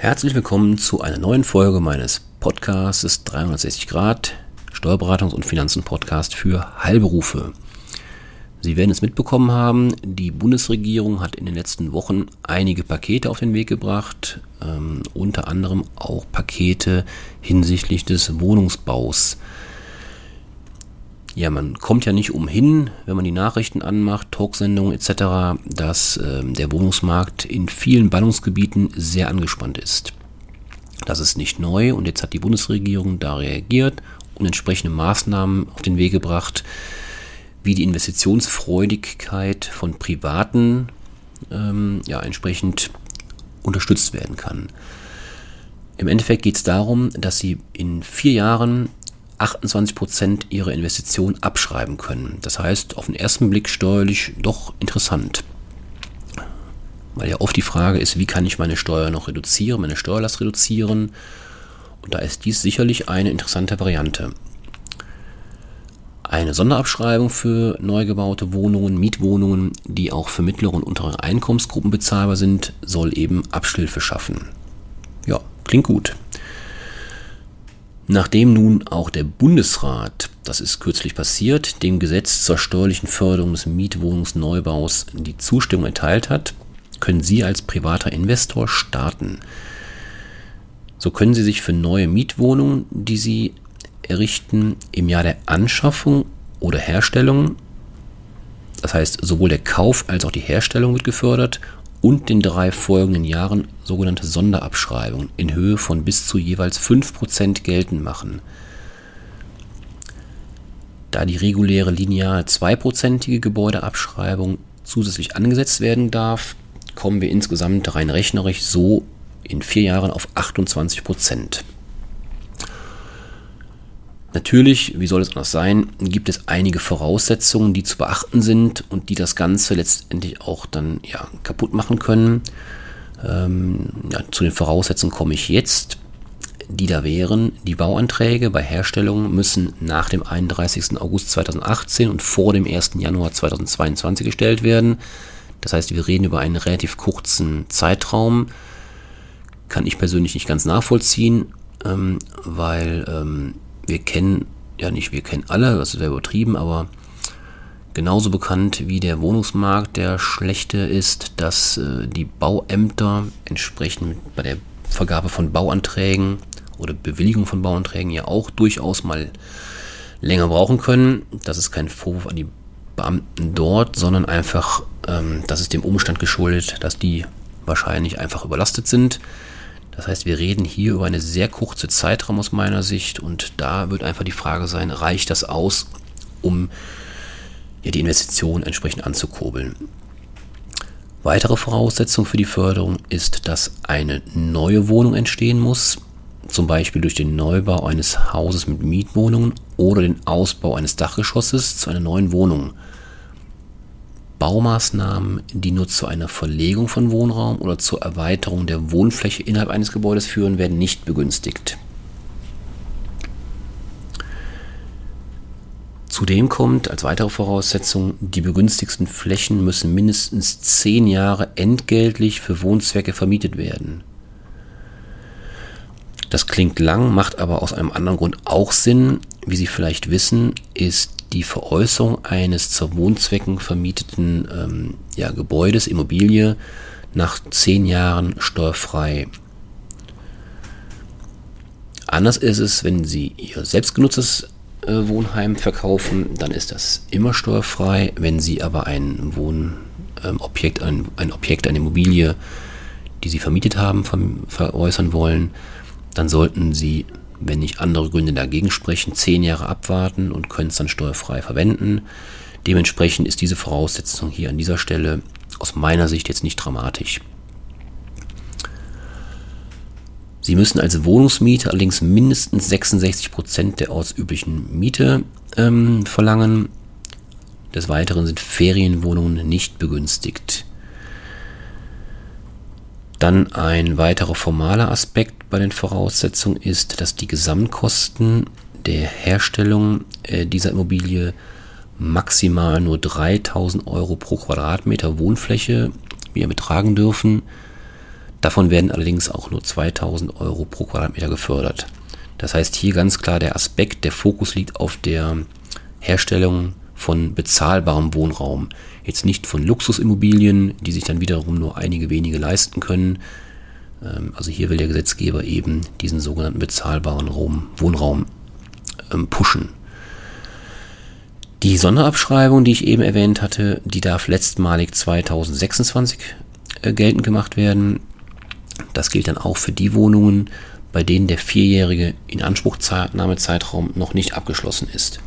Herzlich willkommen zu einer neuen Folge meines Podcasts 360 Grad Steuerberatungs- und Finanzen-Podcast für Heilberufe. Sie werden es mitbekommen haben, die Bundesregierung hat in den letzten Wochen einige Pakete auf den Weg gebracht, ähm, unter anderem auch Pakete hinsichtlich des Wohnungsbaus. Ja, man kommt ja nicht umhin, wenn man die Nachrichten anmacht, Talksendungen etc., dass äh, der Wohnungsmarkt in vielen Ballungsgebieten sehr angespannt ist. Das ist nicht neu und jetzt hat die Bundesregierung da reagiert und entsprechende Maßnahmen auf den Weg gebracht, wie die Investitionsfreudigkeit von Privaten ähm, ja, entsprechend unterstützt werden kann. Im Endeffekt geht es darum, dass sie in vier Jahren 28 Prozent ihrer Investition abschreiben können. Das heißt, auf den ersten Blick steuerlich doch interessant. Weil ja oft die Frage ist, wie kann ich meine Steuer noch reduzieren, meine Steuerlast reduzieren. Und da ist dies sicherlich eine interessante Variante. Eine Sonderabschreibung für neu gebaute Wohnungen, Mietwohnungen, die auch für mittlere und untere Einkommensgruppen bezahlbar sind, soll eben Abschilfe schaffen. Ja, klingt gut. Nachdem nun auch der Bundesrat, das ist kürzlich passiert, dem Gesetz zur steuerlichen Förderung des Mietwohnungsneubaus die Zustimmung erteilt hat, können Sie als privater Investor starten. So können Sie sich für neue Mietwohnungen, die Sie errichten, im Jahr der Anschaffung oder Herstellung, das heißt sowohl der Kauf als auch die Herstellung wird gefördert und den drei folgenden Jahren sogenannte Sonderabschreibungen in Höhe von bis zu jeweils 5% geltend machen. Da die reguläre linear 2%ige Gebäudeabschreibung zusätzlich angesetzt werden darf, kommen wir insgesamt rein rechnerisch so in vier Jahren auf 28 Natürlich, wie soll es anders sein, gibt es einige Voraussetzungen, die zu beachten sind und die das Ganze letztendlich auch dann ja, kaputt machen können. Ähm, ja, zu den Voraussetzungen komme ich jetzt, die da wären. Die Bauanträge bei Herstellung müssen nach dem 31. August 2018 und vor dem 1. Januar 2022 gestellt werden. Das heißt, wir reden über einen relativ kurzen Zeitraum. Kann ich persönlich nicht ganz nachvollziehen, ähm, weil ähm, wir kennen, ja nicht wir kennen alle, das ist ja übertrieben, aber genauso bekannt wie der Wohnungsmarkt der schlechte ist, dass äh, die Bauämter entsprechend bei der Vergabe von Bauanträgen oder Bewilligung von Bauanträgen ja auch durchaus mal länger brauchen können. Das ist kein Vorwurf an die Beamten dort, sondern einfach, ähm, das ist dem Umstand geschuldet, dass die wahrscheinlich einfach überlastet sind. Das heißt, wir reden hier über eine sehr kurze Zeitraum aus meiner Sicht und da wird einfach die Frage sein, reicht das aus, um ja, die Investition entsprechend anzukurbeln. Weitere Voraussetzung für die Förderung ist, dass eine neue Wohnung entstehen muss, zum Beispiel durch den Neubau eines Hauses mit Mietwohnungen oder den Ausbau eines Dachgeschosses zu einer neuen Wohnung. Baumaßnahmen, die nur zu einer Verlegung von Wohnraum oder zur Erweiterung der Wohnfläche innerhalb eines Gebäudes führen, werden nicht begünstigt. Zudem kommt als weitere Voraussetzung, die begünstigsten Flächen müssen mindestens zehn Jahre entgeltlich für Wohnzwecke vermietet werden. Das klingt lang, macht aber aus einem anderen Grund auch Sinn. Wie Sie vielleicht wissen, ist die Veräußerung eines zur Wohnzwecken vermieteten ähm, ja, Gebäudes, Immobilie, nach zehn Jahren steuerfrei. Anders ist es, wenn Sie Ihr selbstgenutztes äh, Wohnheim verkaufen, dann ist das immer steuerfrei. Wenn Sie aber ein Wohnobjekt, ähm, ein, ein Objekt, eine Immobilie, die Sie vermietet haben, veräußern wollen, dann sollten Sie wenn nicht andere Gründe dagegen sprechen, zehn Jahre abwarten und können es dann steuerfrei verwenden. Dementsprechend ist diese Voraussetzung hier an dieser Stelle aus meiner Sicht jetzt nicht dramatisch. Sie müssen als Wohnungsmieter allerdings mindestens 66 Prozent der ortsüblichen Miete ähm, verlangen. Des Weiteren sind Ferienwohnungen nicht begünstigt. Dann ein weiterer formaler Aspekt bei den Voraussetzungen ist, dass die Gesamtkosten der Herstellung äh, dieser Immobilie maximal nur 3000 Euro pro Quadratmeter Wohnfläche wir betragen dürfen. Davon werden allerdings auch nur 2000 Euro pro Quadratmeter gefördert. Das heißt hier ganz klar der Aspekt, der Fokus liegt auf der Herstellung von bezahlbarem Wohnraum. Jetzt nicht von Luxusimmobilien, die sich dann wiederum nur einige wenige leisten können. Ähm, also hier will der Gesetzgeber eben diesen sogenannten bezahlbaren Wohnraum ähm, pushen. Die Sonderabschreibung, die ich eben erwähnt hatte, die darf letztmalig 2026 äh, geltend gemacht werden. Das gilt dann auch für die Wohnungen, bei denen der vierjährige Inanspruchnahmezeitraum noch nicht abgeschlossen ist.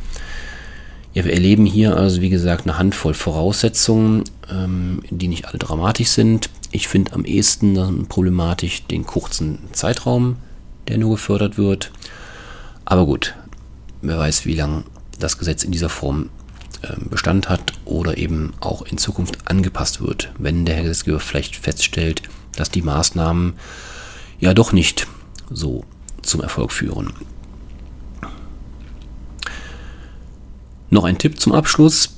Ja, wir erleben hier also, wie gesagt, eine Handvoll Voraussetzungen, ähm, die nicht alle dramatisch sind. Ich finde am ehesten problematisch den kurzen Zeitraum, der nur gefördert wird. Aber gut, wer weiß, wie lange das Gesetz in dieser Form ähm, Bestand hat oder eben auch in Zukunft angepasst wird, wenn der Gesetzgeber vielleicht feststellt, dass die Maßnahmen ja doch nicht so zum Erfolg führen. Noch ein Tipp zum Abschluss.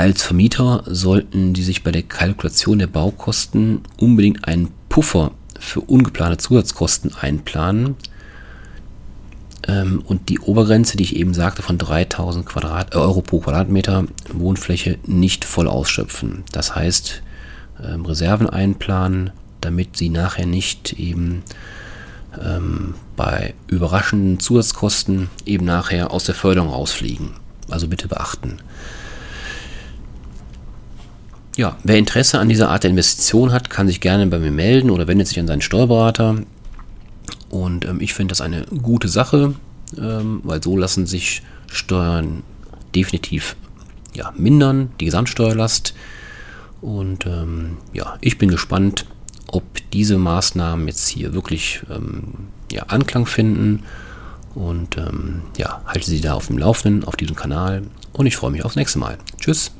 Als Vermieter sollten Sie sich bei der Kalkulation der Baukosten unbedingt einen Puffer für ungeplante Zusatzkosten einplanen ähm, und die Obergrenze, die ich eben sagte, von 3000 Quadrat, äh, Euro pro Quadratmeter Wohnfläche nicht voll ausschöpfen. Das heißt, ähm, Reserven einplanen, damit Sie nachher nicht eben ähm, bei überraschenden Zusatzkosten eben nachher aus der Förderung rausfliegen. Also bitte beachten. Ja, wer Interesse an dieser Art der Investition hat, kann sich gerne bei mir melden oder wendet sich an seinen Steuerberater. Und ähm, ich finde das eine gute Sache, ähm, weil so lassen sich Steuern definitiv ja, mindern, die Gesamtsteuerlast. Und ähm, ja, ich bin gespannt, ob diese Maßnahmen jetzt hier wirklich ähm, ja, Anklang finden. Und ähm, ja, halte Sie da auf dem Laufenden auf diesem Kanal. Und ich freue mich aufs nächste Mal. Tschüss.